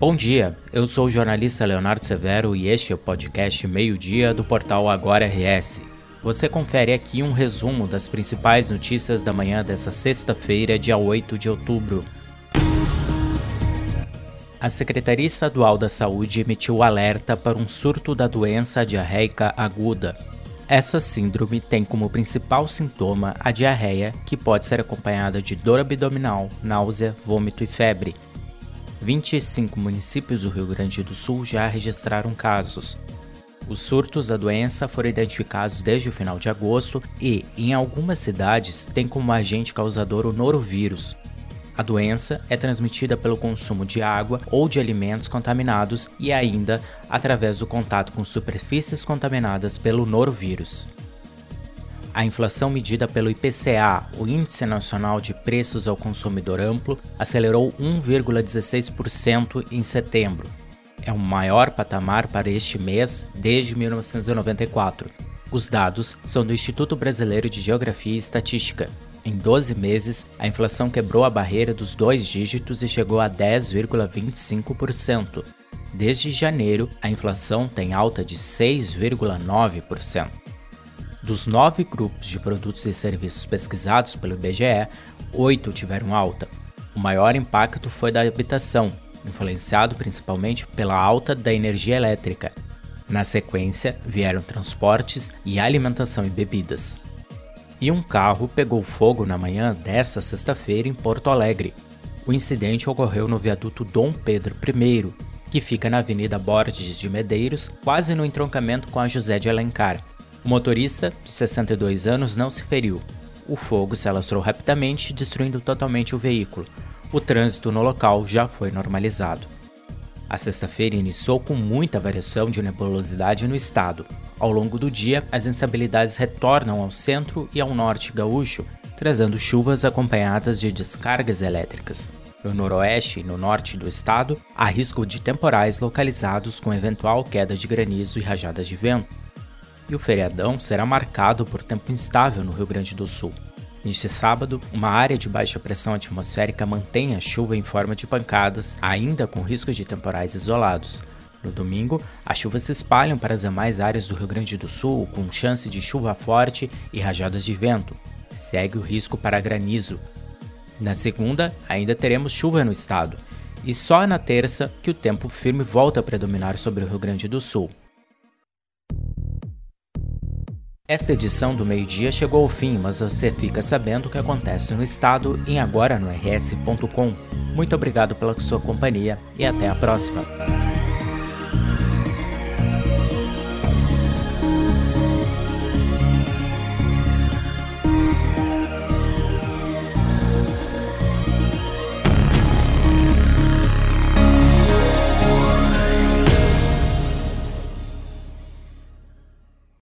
Bom dia, eu sou o jornalista Leonardo Severo e este é o podcast Meio Dia do portal Agora RS. Você confere aqui um resumo das principais notícias da manhã dessa sexta-feira, dia 8 de outubro. A Secretaria Estadual da Saúde emitiu alerta para um surto da doença diarreica aguda. Essa síndrome tem como principal sintoma a diarreia, que pode ser acompanhada de dor abdominal, náusea, vômito e febre. 25 municípios do Rio Grande do Sul já registraram casos. Os surtos da doença foram identificados desde o final de agosto e, em algumas cidades, tem como agente causador o norovírus. A doença é transmitida pelo consumo de água ou de alimentos contaminados e ainda através do contato com superfícies contaminadas pelo norovírus. A inflação medida pelo IPCA, o Índice Nacional de Preços ao Consumidor Amplo, acelerou 1,16% em setembro. É o maior patamar para este mês desde 1994. Os dados são do Instituto Brasileiro de Geografia e Estatística. Em 12 meses, a inflação quebrou a barreira dos dois dígitos e chegou a 10,25%. Desde janeiro, a inflação tem alta de 6,9%. Dos nove grupos de produtos e serviços pesquisados pelo IBGE, oito tiveram alta. O maior impacto foi da habitação, influenciado principalmente pela alta da energia elétrica. Na sequência, vieram transportes e alimentação e bebidas. E um carro pegou fogo na manhã desta sexta-feira em Porto Alegre. O incidente ocorreu no viaduto Dom Pedro I, que fica na Avenida Borges de Medeiros, quase no entroncamento com a José de Alencar. O motorista, de 62 anos, não se feriu. O fogo se alastrou rapidamente, destruindo totalmente o veículo. O trânsito no local já foi normalizado. A sexta-feira iniciou com muita variação de nebulosidade no estado. Ao longo do dia, as instabilidades retornam ao centro e ao norte gaúcho, trazendo chuvas acompanhadas de descargas elétricas. No noroeste e no norte do estado, há risco de temporais localizados com eventual queda de granizo e rajadas de vento e o feriadão será marcado por tempo instável no Rio Grande do Sul. Neste sábado, uma área de baixa pressão atmosférica mantém a chuva em forma de pancadas, ainda com risco de temporais isolados. No domingo, as chuvas se espalham para as demais áreas do Rio Grande do Sul, com chance de chuva forte e rajadas de vento. Segue o risco para granizo. Na segunda, ainda teremos chuva no estado, e só na terça que o tempo firme volta a predominar sobre o Rio Grande do Sul. Esta edição do meio-dia chegou ao fim, mas você fica sabendo o que acontece no estado em agora no rs.com. Muito obrigado pela sua companhia e até a próxima.